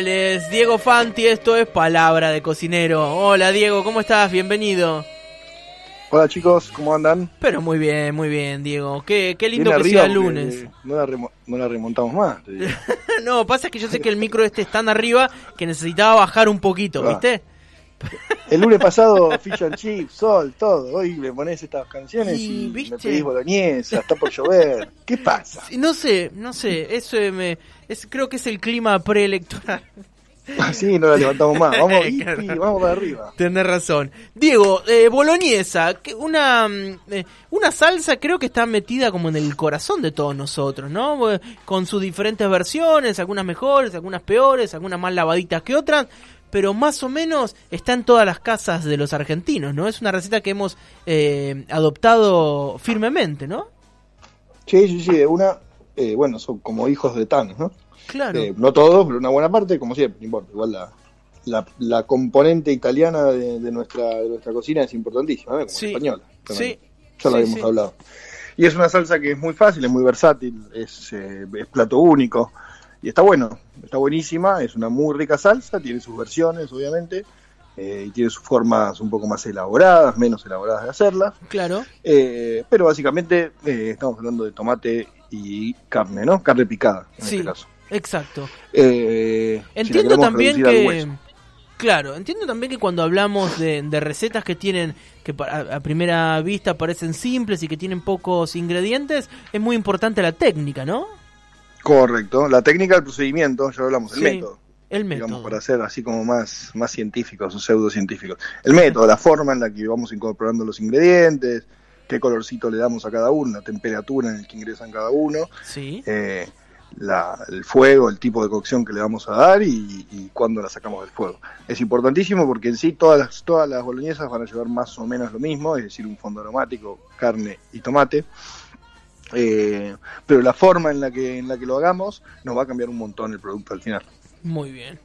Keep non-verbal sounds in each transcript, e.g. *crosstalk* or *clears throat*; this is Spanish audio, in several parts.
Él es Diego Fanti, esto es Palabra de Cocinero. Hola Diego, ¿cómo estás? Bienvenido. Hola chicos, ¿cómo andan? Pero muy bien, muy bien, Diego. Qué, qué lindo Bien que sea el lunes. No la, remo- no la remontamos más. te digo. *laughs* no, pasa que yo sé que el micro este es tan arriba que necesitaba bajar un poquito, Ah. El lunes pasado, Fish and Chips, Sol, todo. Hoy me pones estas canciones Y, y, ¿viste? me pedís boloñesa, está por llover. ¿Qué pasa? No sé, no sé, eso me, es, creo que es el clima preelectoral. Así no la levantamos más. Vamos, *laughs* Claro. vamos para arriba. Tenés razón. Diego, eh, boloñesa, que una, mm, eh, una salsa creo que está metida como en el corazón de todos nosotros, ¿no? Con sus diferentes versiones, algunas mejores, algunas peores, algunas más lavaditas que otras, pero más o menos está en todas las casas de los argentinos, ¿no? Es una receta que hemos eh, adoptado firmemente, ¿no? Sí, sí, sí, de una. eh, bueno, son como hijos de Thanos, ¿no? Claro. Eh, no todos, pero una buena parte, como siempre, no importa. Igual la, la, la componente italiana de, de nuestra, de nuestra cocina es importantísima, ¿eh? como Sí. la española. también. Sí. Ya lo Sí, habíamos sí. hablado. Y es una salsa que es muy fácil, es muy versátil, es, eh, es plato único. Y está bueno, está buenísima, es una muy rica salsa, tiene sus versiones, obviamente, eh, y tiene sus formas un poco más elaboradas, menos elaboradas de hacerla. Claro. Eh, pero básicamente eh, estamos hablando de tomate y carne, ¿no? Carne picada, en Sí. este caso. Exacto. Eh, si Entiendo también que. Claro, entiendo también que cuando hablamos de, de recetas que tienen, que a, a primera vista parecen simples y que tienen pocos ingredientes, es muy importante la técnica, ¿no? Correcto, la técnica del procedimiento, ya hablamos, el Sí, método. El digamos, método. para ser así como más, más científicos o pseudocientíficos. El método, la forma en la que vamos incorporando los ingredientes, qué colorcito le damos a cada uno, la temperatura en la que ingresan cada uno, Sí. eh, la- el fuego, el tipo de cocción que le vamos a dar y, y cuándo la sacamos del fuego. Es importantísimo porque en sí todas las, todas las boloñesas van a llevar más o menos lo mismo, es decir, un fondo aromático, carne y tomate. Eh, pero la forma en la que en la que lo hagamos nos va a cambiar un montón el producto al final. Muy bien.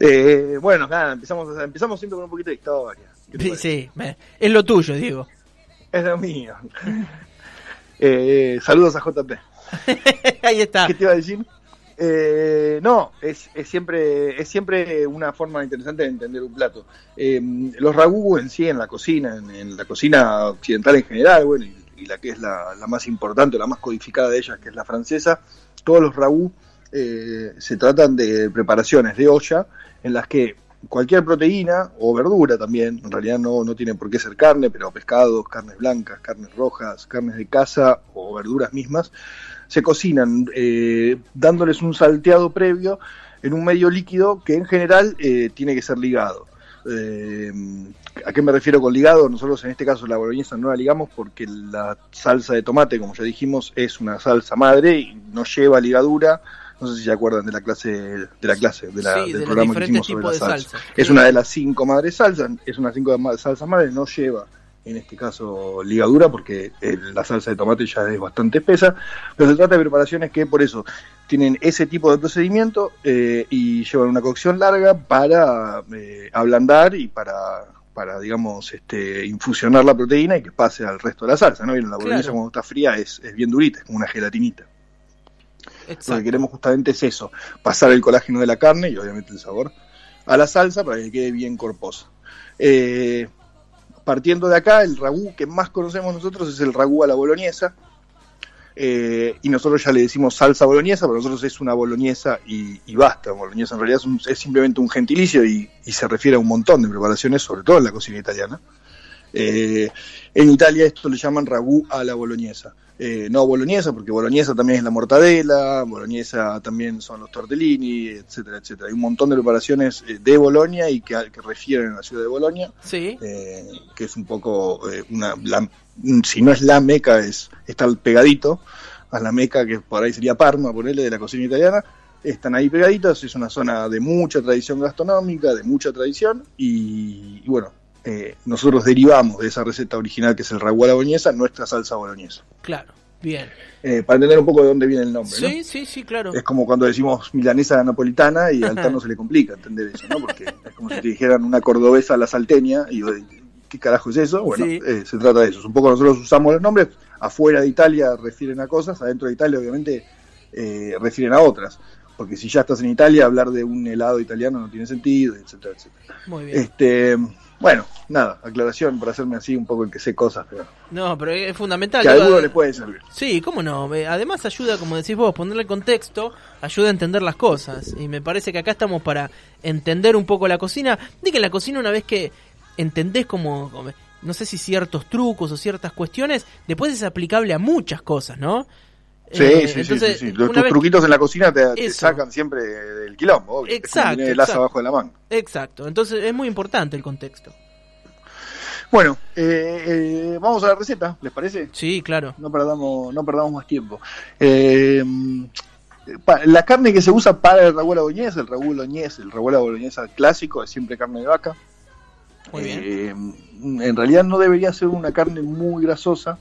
Eh, bueno, nada, empezamos, empezamos siempre con un poquito de historia. ¿Qué te Sí, sí, es lo tuyo, Diego. Es lo mío. *laughs* Eh, saludos a JP. *laughs* Ahí está. ¿Qué te iba a decir? Eh, no, es, es siempre es siempre una forma interesante de entender un plato. Eh, los ragú en sí, en la cocina, en, en la cocina occidental en general, bueno, y, y la que es la, más importante, la más codificada de ellas, que es la francesa, todos los ragú eh, se tratan de preparaciones de olla en las que cualquier proteína o verdura también, en realidad no, no tiene por qué ser carne, pero pescados, carnes blancas, carnes rojas, carnes de caza o verduras mismas, se cocinan eh, dándoles un salteado previo en un medio líquido que en general eh, tiene que ser ligado. Eh, ¿A qué me refiero con ligado? Nosotros en este caso la boloñesa no la ligamos porque la salsa de tomate, como ya dijimos, es una salsa madre y no lleva ligadura. No sé si se acuerdan de la clase de la clase de la, Sí, del de programa que hicimos sobre la salsa. salsa. Es una de las cinco madres salsas, es una cinco de salsas madres, no lleva en este caso ligadura porque eh, la salsa de tomate ya es bastante espesa, pero se trata de preparaciones que por eso tienen ese tipo de procedimiento eh, y llevan una cocción larga para eh, ablandar y para para digamos este infusionar la proteína y que pase al resto de la salsa, ¿no? Vieron, la boloñesa Claro. cuando está fría es, es bien durita, es como una gelatinita. Lo que queremos justamente es eso, pasar el colágeno de la carne y obviamente el sabor a la salsa para que quede bien corposa. Eh, partiendo de acá, el ragú que más conocemos nosotros es el ragú a la boloñesa. eh, y nosotros ya le decimos salsa boloñesa, pero nosotros es una boloñesa y, basta. Boloñesa en realidad es, simplemente un gentilicio y, y se refiere a un montón de preparaciones, sobre todo en la cocina italiana. Eh, en Italia esto le llaman ragú a la boloñesa. Eh, no boloñesa, porque boloñesa también es la mortadela, boloñesa también son los tortellini, etcétera, etcétera. Hay un montón de preparaciones eh, de Bolonia y que, que refieren a la ciudad de Bolonia, Sí. eh, que es un poco eh, una, la- si no es la meca, es estar pegadito a la meca, que por ahí sería Parma, ponerle de la cocina italiana. Están ahí pegaditos, es una zona de mucha tradición gastronómica, de mucha tradición, y, y bueno, eh, nosotros derivamos de esa receta original que es el ragú a la boloñesa, nuestra salsa boloñesa. Claro. Bien. Eh, para entender un poco de dónde viene el nombre, ¿no? Sí, sí, sí, claro. Es como cuando decimos milanesa napolitana y al no se le complica entender eso, ¿no? Porque es como si te dijeran una cordobesa a la salteña y ¿qué carajo es eso? Bueno, Sí. eh, se trata de eso. Es un poco nosotros usamos los nombres, afuera de Italia refieren a cosas, adentro de Italia obviamente eh, refieren a otras. Porque si ya estás en Italia, hablar de un helado italiano no tiene sentido, etcétera, etcétera. Muy bien. Este, bueno, nada, aclaración para hacerme así un poco el que sé cosas, pero No, pero es fundamental. que a alguno le puede servir. Sí, cómo no. Eh, Además ayuda, como decís vos, ponerle contexto, ayuda a entender las cosas. Y me parece que acá estamos para entender un poco la cocina. Di que la cocina una vez que entendés como- no sé si ciertos trucos o ciertas cuestiones, después es aplicable a muchas cosas, ¿no? Sí, Eh, sí, sí, entonces, sí, sí. Los, tus vez- truquitos en la cocina te, sacan siempre del quilombo, obvio. Exacto, el abajo de la manga. Exacto, entonces es muy importante el contexto. Bueno, eh, eh, vamos a la receta, ¿les parece? Sí, claro. No perdamos, no perdamos más tiempo. Eh, la carne que se usa para el ragú a la boloñesa, el ragú boloñés, el ragú a la boloñesa clásico es siempre carne de vaca. Muy bien. Eh, en realidad no debería ser una carne muy grasosa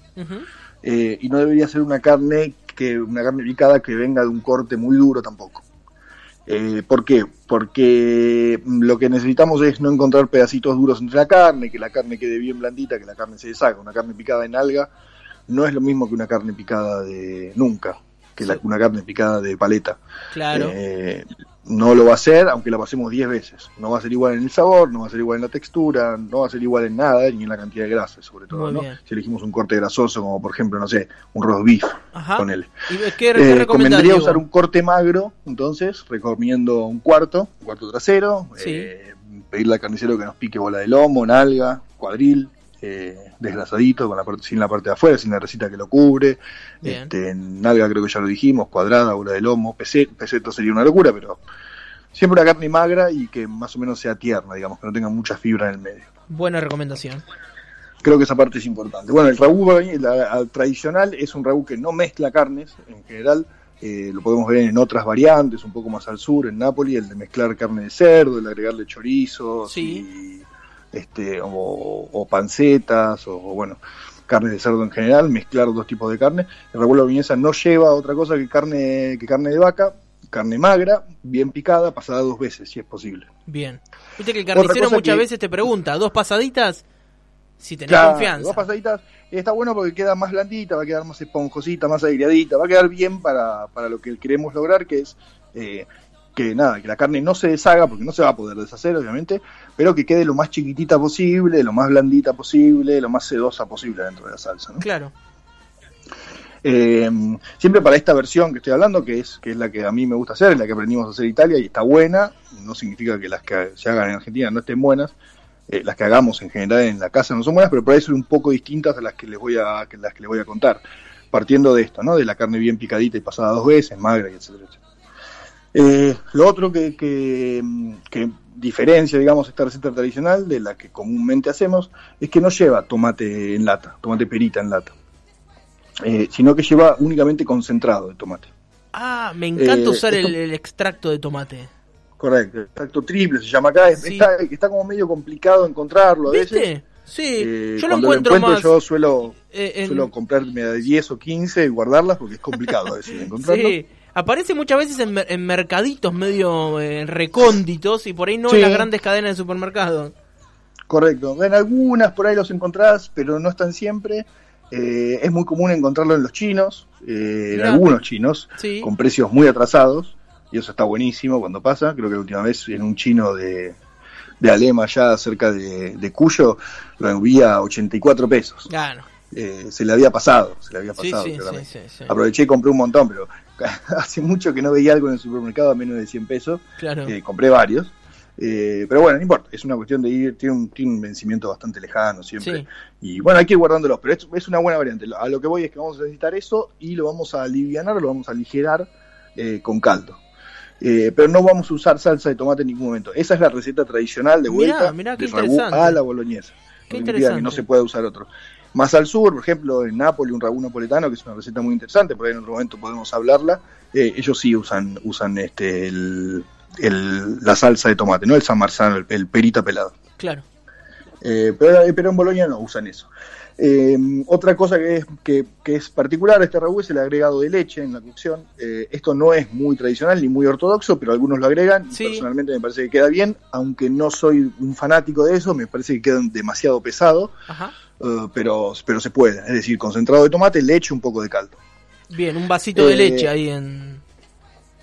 eh, y no debería ser una carne que una carne picada que venga de un corte muy duro tampoco. Eh, ¿Por qué? Porque mm, lo que necesitamos es no encontrar pedacitos duros entre la carne, que la carne quede bien blandita, que la carne se deshaga. Una carne picada en alga no es lo mismo que una carne picada de nunca, que la- Sí. una carne picada de paleta. Claro. Eh, no lo va a hacer, aunque la pasemos 10 veces. No va a ser igual en el sabor, no va a ser igual en la textura, no va a ser igual en nada, ni en la cantidad de grasa, sobre todo. Muy ¿no? bien. Si elegimos un corte grasoso, como por ejemplo, no sé, un roast beef, Ajá. con él. ¿Y qué, qué Eh, Diego? usar un corte magro, entonces recomiendo un cuarto, un cuarto trasero, Sí. eh, pedirle al carnicero que nos pique bola de lomo, nalga, cuadril, eh, desgrasadito, con la parte, sin la parte de afuera, sin la recita que lo cubre. Bien. Este, nalga creo que ya lo dijimos, cuadrada, bola de lomo, pese- peseto sería una locura, pero siempre una carne magra y que más o menos sea tierna, digamos, que no tenga mucha fibra en el medio. Buena recomendación. Creo que esa parte es importante. Bueno, el ragú boloñés, la- al tradicional es un ragú que no mezcla carnes en general. eh, lo podemos ver en otras variantes, un poco más al sur, en Nápoli, el de mezclar carne de cerdo, el agregarle chorizos Sí. Este, o, o pancetas, o, o, bueno, carnes de cerdo en general, mezclar dos tipos de carne. El ragú boloñesa no lleva otra cosa que carne, que carne de vaca, carne magra, bien picada, pasada dos veces, si es posible. Bien. Viste que el carnicero muchas que- veces te pregunta, ¿dos pasaditas? Si tenés Claro, confianza. Dos pasaditas está bueno porque queda más blandita, va a quedar más esponjosita, más aireadita, va a quedar bien para, para lo que queremos lograr, que es eh, que nada, que la carne no se deshaga, porque no se va a poder deshacer, obviamente, pero que quede lo más chiquitita posible, lo más blandita posible, lo más sedosa posible dentro de la salsa. ¿no? Claro. Eh, siempre para esta versión que estoy hablando, que es, que es la que a mí me gusta hacer, es la que aprendimos a hacer en Italia y está buena, no significa que las que se hagan en Argentina no estén buenas, eh, las que hagamos en general en la casa no son buenas, pero por ahí son un poco distintas a las que les voy a, que las que les voy a contar, partiendo de esto, ¿no? de la carne bien picadita y pasada dos veces, magra y etcétera, etcétera. Eh, lo otro que, que, que diferencia, digamos, esta receta tradicional de la que comúnmente hacemos es que no lleva tomate en lata, tomate perita en lata eh, sino que lleva únicamente concentrado de tomate. Ah, me encanta Eh, usar esto- el, el extracto de tomate. Correcto, extracto triple se llama acá. Sí. Está, está como medio complicado encontrarlo a. Sí, Eh, yo lo encuentro, más. Yo suelo, eh, en- suelo comprarme de 10 o 15 y guardarlas porque es complicado veces *laughs* encontrarlo. Sí, aparece muchas veces en, mer- en mercaditos medio eh, recónditos y por ahí no Sí. en las grandes cadenas de supermercados. Correcto. En algunas por ahí los encontrás, pero no están siempre. Eh, es muy común encontrarlo en los chinos, eh, en algunos chinos, Sí. con precios muy atrasados, y eso está buenísimo cuando pasa. Creo que la última vez en un chino de, de Alema, allá cerca de, de Cuyo, lo envía a 84 pesos. Claro. Eh, se le había pasado, se le había pasado. sí, sí, claramente. sí, sí. Aproveché y compré un montón, pero *laughs* hace mucho que no veía algo en el supermercado a menos de 100 pesos. Claro. Eh, compré varios. Eh, pero bueno, no importa, es una cuestión de ir, tiene un, tiene un vencimiento bastante lejano siempre. Sí. Y bueno, hay que ir guardándolos, pero es, es una buena variante. A lo que voy es que vamos a necesitar eso y lo vamos a alivianar, lo vamos a aligerar eh, con caldo. Eh, pero no vamos a usar salsa de tomate en ningún momento. Esa es la receta tradicional de Mirá, vuelta mirá, qué de ragú interesante. a la boloñesa. Qué No significa que interesante. no se pueda usar otro. Más al sur, por ejemplo, en Nápoles, un ragú napoletano, que es una receta muy interesante, por ahí en otro momento podemos hablarla. eh, ellos sí usan, usan este el, el- la salsa de tomate, no el San Marzano, el, el perita pelado. Claro. Eh, pero, pero en Bolonia no usan eso. Eh, otra cosa que es, que, que es particular a este ragú es el agregado de leche en la cocción. Eh, esto no es muy tradicional ni muy ortodoxo, pero algunos lo agregan. Sí. Personalmente me parece que queda bien, aunque no soy un fanático de eso, me parece que quedan demasiado pesado, Ajá. Eh, pero, pero se puede. Es decir, concentrado de tomate, leche, un poco de caldo. Bien, un vasito de Eh, leche ahí en.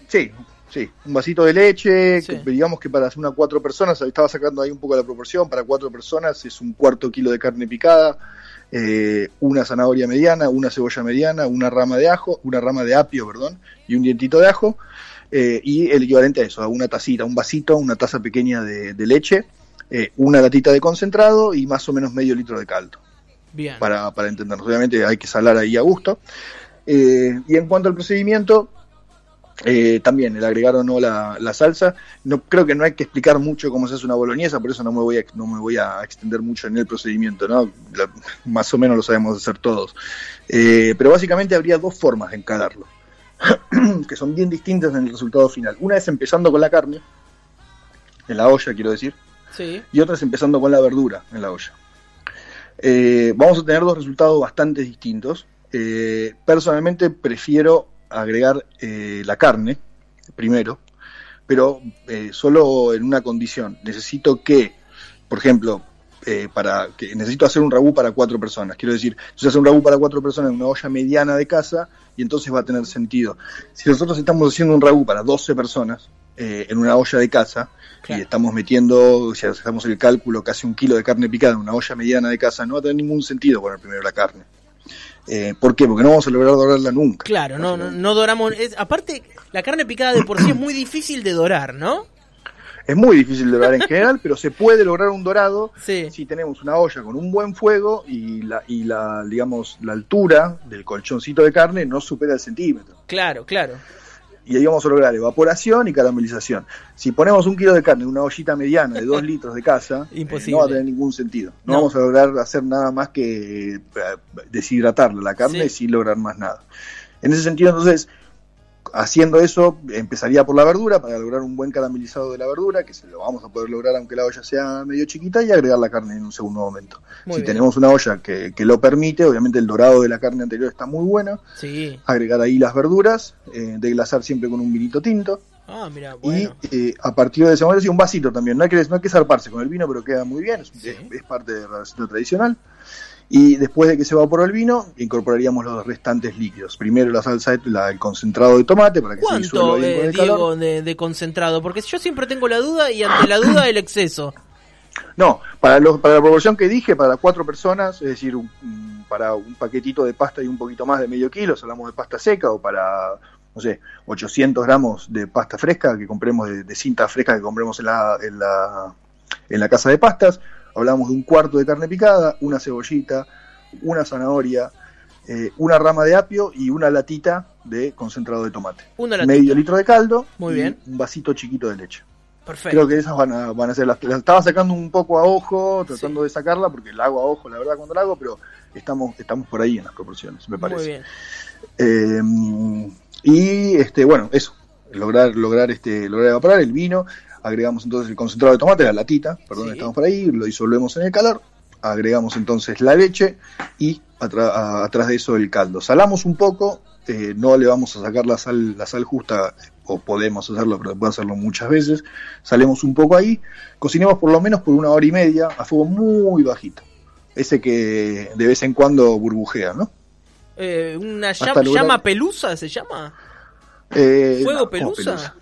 Sí, sí, un vasito de leche, Sí. que digamos que para una cuatro personas, estaba sacando ahí un poco la proporción, para cuatro personas es un cuarto kilo de carne picada, eh, una zanahoria mediana, una cebolla mediana, una rama de ajo, una rama de apio, perdón, y un dientito de ajo, eh, y el equivalente a eso, a una tacita, un vasito, una taza pequeña de, de leche, eh, una latita de concentrado y más o menos medio litro de caldo Bien. para, para entendernos. Obviamente hay que salar ahí a gusto. Eh, y en cuanto al procedimiento, eh, también el agregar o no la, la salsa, no creo que no hay que explicar mucho cómo se hace una boloñesa, por eso no me voy a, no me voy a extender mucho en el procedimiento, ¿no? La- más o menos lo sabemos hacer todos. Eh, pero básicamente habría dos formas de encalarlo, *clears throat* que son bien distintas en el resultado final. Una es empezando con la carne, en la olla quiero decir, Y otras empezando con la verdura en la olla. Eh, vamos a tener dos resultados bastante distintos. Eh, personalmente prefiero agregar eh, la carne primero, pero eh, solo en una condición. Necesito que, por ejemplo, eh, para que necesito hacer un ragú para cuatro personas. Quiero decir, si hacer un ragú para cuatro personas en una olla mediana de casa, y entonces va a tener sentido. Si nosotros estamos haciendo un ragú para 12 personas eh, en una olla de casa, Claro. y estamos metiendo, si hacemos el cálculo, casi un kilo de carne picada en una olla mediana de casa, no va a tener ningún sentido poner primero la carne. Eh, ¿Por qué? Porque no vamos a lograr dorarla nunca. Claro, no, no, no doramos. es- aparte, la carne picada de por sí es muy *clears throat* difícil de dorar, ¿no? Es muy difícil de dorar en general, pero se puede lograr un dorado Sí. si tenemos una olla con un buen fuego y la, y la digamos, la altura del colchoncito de carne no supera el centímetro. Claro, claro. Y ahí vamos a lograr evaporación y caramelización. Si ponemos un kilo de carne en una ollita mediana de dos *laughs* litros de casa, eh, no va a tener ningún sentido. No, No. vamos a lograr hacer nada más que eh, deshidratarla la carne Sí. sin lograr más nada. En ese sentido, entonces, haciendo eso, empezaría por la verdura para lograr un buen caramelizado de la verdura, que se lo vamos a poder lograr aunque la olla sea medio chiquita, y agregar la carne en un segundo momento. Muy si bien. tenemos una olla que, que lo permite, obviamente el dorado de la carne anterior está muy bueno, Sí. agregar ahí las verduras, eh, deglasar siempre con un vinito tinto, Ah, mira, bueno. y eh, a partir de ese momento, sí, un vasito también. No hay, que, no hay que zarparse con el vino, pero queda muy bien, es, Sí. es- es parte de la receta tradicional. Y después de que se evaporó el vino, incorporaríamos los restantes líquidos. Primero la salsa, de- la- el concentrado de tomate para que se disuelva ¿Cuánto, bien con eh, calor. Diego, de, de concentrado? Porque yo siempre tengo la duda y ante la duda el exceso. No, para, los, para la proporción que dije, para cuatro personas, es decir, un- un- para un paquetito de pasta y un poquito más de medio kilo, si hablamos de pasta seca, o para, no sé, 800 gramos de pasta fresca que compremos, de, de cinta fresca que compremos en la, en, la, en la casa de pastas, hablamos de un cuarto de carne picada, una cebollita, una zanahoria, eh, una rama de apio y una latita de concentrado de tomate. Una latita. Medio litro de caldo Muy y bien. un vasito chiquito de leche. Perfecto. Creo que esas van a, van a ser las las estaba sacando un poco a ojo, tratando de sacarla, porque la hago a ojo, la verdad, cuando la hago, pero estamos, estamos por ahí en las proporciones, me parece. Muy bien. Eh, y este, bueno, eso, lograr, lograr este, lograr evaporar el vino, agregamos entonces el concentrado de tomate, la latita, perdón, Sí. estamos por ahí, lo disolvemos en el calor, agregamos entonces la leche y atra- atrás de eso el caldo. Salamos un poco, eh, no le vamos a sacar la sal, la sal justa, o podemos hacerlo, pero puede hacerlo muchas veces. Salemos un poco ahí, cocinemos por lo menos por una hora y media a fuego muy bajito. Ese que de vez en cuando burbujea, ¿no? Eh, ¿Una llama, pelusa se llama? Eh, ¿Fuego. ¿Pelusa?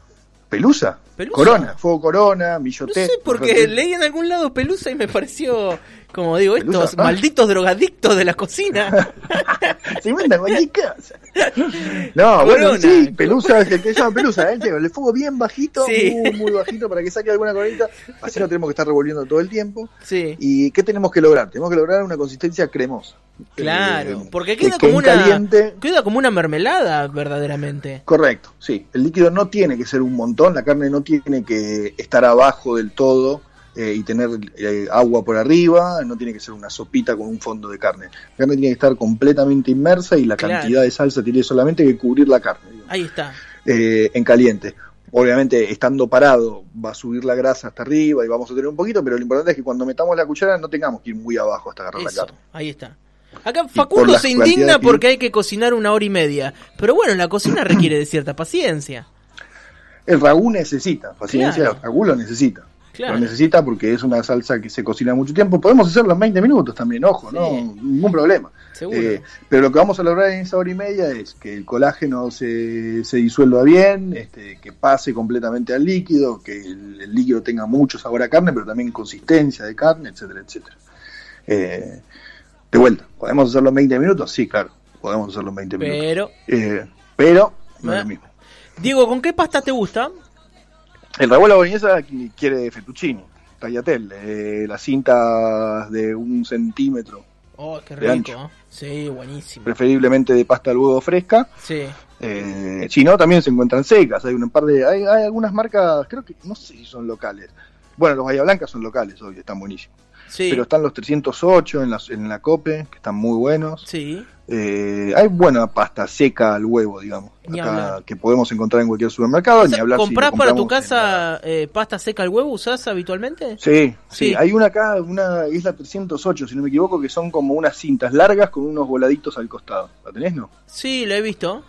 Pelusa. Corona, fuego corona, No milloté. sé, porque leí en algún lado Pelusa y me pareció, como digo, Pelusa, estos ah. malditos drogadictos de la cocina. *laughs* Se inventan cualquier cosa. No, bueno, sí, Pelusa es el que se llama Pelusa, ¿eh? El fuego bien bajito, Sí. muy, muy bajito para que saque alguna coronita. Así no tenemos que estar revolviendo todo el tiempo. sí. ¿Y qué tenemos que lograr? Tenemos que lograr una consistencia cremosa. Claro, Eh, porque que- queda que como una caliente- queda como una mermelada verdaderamente. Correcto, sí. El líquido no tiene que ser un montón, la carne no tiene que estar abajo del todo eh, y tener eh, agua por arriba, no tiene que ser una sopita con un fondo de carne. La carne tiene que estar completamente inmersa y la Claro. cantidad de salsa tiene solamente que cubrir la carne. digamos. Ahí está. eh, en caliente. Obviamente, estando parado, va a subir la grasa hasta arriba y vamos a tener un poquito, pero lo importante es que cuando metamos la cuchara no tengamos que ir muy abajo hasta agarrar la carne. ahí está. Acá Facundo se indigna porque hay que cocinar una hora y media. Pero bueno, la cocina requiere de cierta paciencia. El ragú necesita, paciencia, Claro. el ragú lo necesita. Claro. Lo necesita porque es una salsa que se cocina mucho tiempo. Podemos hacerlo en 20 minutos también, ojo, Sí. no ningún problema. Seguro. Eh, pero lo que vamos a lograr en esa hora y media es que el colágeno se, se disuelva bien, este, que pase completamente al líquido, que el, el líquido tenga mucho sabor a carne, pero también consistencia de carne, etcétera, etcétera. Eh, de vuelta, ¿podemos hacerlo en 20 minutos? Sí, claro, podemos hacerlo en 20 minutos. Pero, Eh, pero no es lo mismo. Diego, ¿con qué pasta te gusta? El la boloñesa qui- quiere fettuccine, tagliatelle, eh, las cintas de un centímetro, Oh, qué De rico. ancho. Sí, buenísimo. preferiblemente de pasta al huevo fresca. Sí. Eh, si no, también se encuentran secas. Hay un par de, hay, hay algunas marcas, creo que no sé si son locales. Bueno, los Bahía Blancas son locales, hoy están buenísimos. Sí. Pero están los 308 en la, en la COPE, que están muy buenos. Sí. Eh, hay buena pasta seca al huevo, digamos, acá, que podemos encontrar en cualquier supermercado. O sea, ni hablar si lo ¿Comprás para tu casa eh, pasta seca al huevo? ¿Usás habitualmente? Sí, sí, Sí. hay una acá, una isla 308, si no me equivoco, que son como unas cintas largas con unos voladitos al costado. ¿La tenés, no? Sí, la he visto.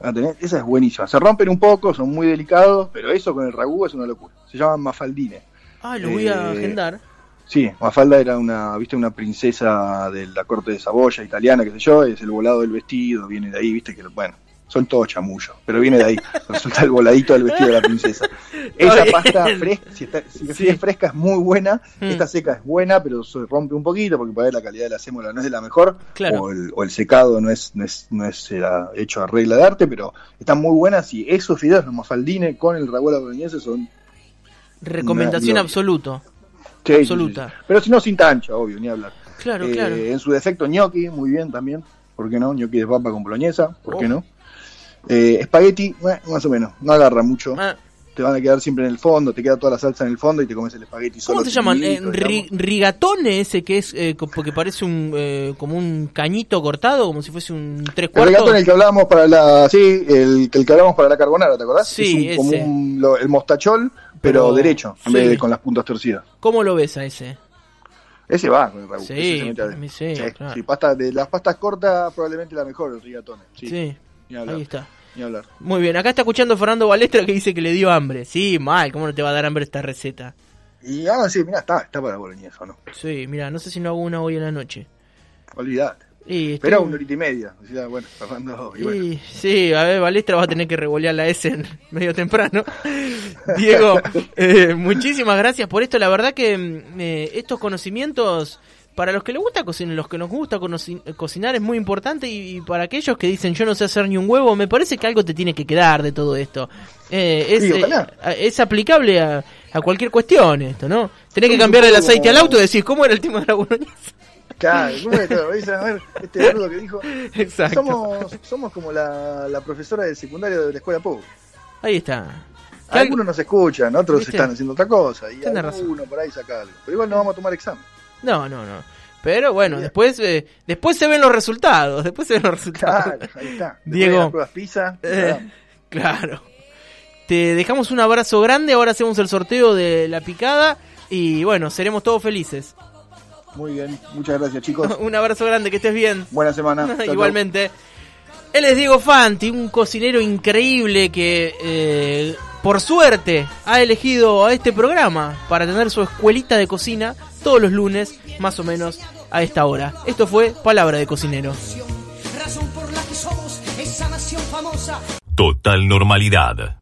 ¿La tenés? Esa es buenísima. Se rompen un poco, son muy delicados, pero eso con el ragú es una locura. Se llaman mafaldines. Ah, lo voy a Eh, agendar. Sí, Mafalda era una, viste, una princesa de la corte de Saboya italiana, qué sé yo, es el volado del vestido, viene de ahí, viste, que bueno, son todos chamullos, pero viene de ahí, *laughs* resulta el voladito del vestido de la princesa. *laughs* Esa pasta fresca, si, está, si Sí. es fresca es muy buena, Mm. esta seca es buena, pero se rompe un poquito porque por ahí la calidad de la sémola no es de la mejor, Claro. o, el, o el secado no es, no es, no es eh, hecho a regla de arte, pero están muy buenas y esos fideos, los mafaldines con el ragú a la boloñesa son Recomendación absoluta. Sí, Absoluta. sí, sí. Pero si no, sin tancha, obvio, ni hablar. Claro, Eh, claro. En su defecto, gnocchi, muy bien también. ¿Por qué no? Gnocchi de papa con boloñesa, ¿por qué Oh. no? Eh, espagueti, bueno, más o menos, no agarra mucho. Ah, Te van a quedar siempre en el fondo, te queda toda la salsa en el fondo y te comes el espagueti solo. ¿Cómo se llaman? Eh, ri- rigatone ese que es eh, porque parece un eh, como un cañito cortado, como si fuese un tres El cuartos. regatón el que hablábamos para la, sí, el, el que hablábamos para la carbonara, ¿te acordás? Sí, es un- como un- lo- el mostachol, pero, derecho, en sí. vez de con las puntas torcidas. ¿Cómo lo ves a ese? Ese va con el ragú. Sí, mí sí, claro. sí, pasta, de las pastas cortas probablemente la mejor, el rigatone. Sí, Sí, ni hablar, ahí está. ni hablar. Muy bien, acá está escuchando Fernando Balestra que dice que le dio hambre. Sí, mal, ¿cómo no te va a dar hambre esta receta? Y ahora sí, mira, está, está para boloñesa, ¿no? Sí, mira, no sé si no hago una hoy en la noche. Olvídate. Y Pero estoy- una horita y media. Decía, bueno, Fernando, y bueno. Y, sí, a ver, Balestra va a tener que revolear la S en *laughs* medio temprano. *laughs* Diego, eh, muchísimas gracias por esto. La verdad que mm, eh, estos conocimientos, para los que les gusta cocinar, los que nos gusta cocinar, es muy importante. Y, y para aquellos que dicen yo no sé hacer ni un huevo, me parece que algo te tiene que quedar de todo esto. Eh, es, Sí, aplicable a, a cualquier cuestión esto, ¿no? Tenés que cambiar el aceite al auto y decís, ¿cómo era el tema de la boloñesa? Claro. Dice, a ver, este boludo que dijo. Exacto. Somos, somos como la, la profesora del secundario de la escuela pública. Ahí está. Algunos nos escuchan, otros ¿Viste? están haciendo otra cosa. Y razón. alguno por ahí saca algo. Pero igual no vamos a tomar examen. No, no, no. Pero bueno, Bien. después eh, después se ven los resultados. Después se ven los resultados. Claro, ahí está. Después Diego. de las pruebas PISA. Eh, claro. Te dejamos un abrazo grande. Ahora hacemos el sorteo de la picada. Y bueno, seremos todos felices. Muy bien, muchas gracias chicos. *laughs* un abrazo grande, que estés bien. Buena semana. *laughs* Igualmente. Él es Diego Fanti, un cocinero increíble que, eh, por suerte, ha elegido a este programa para tener su escuelita de cocina todos los lunes, más o menos a esta hora. Esto fue Palabra de Cocinero. Total normalidad.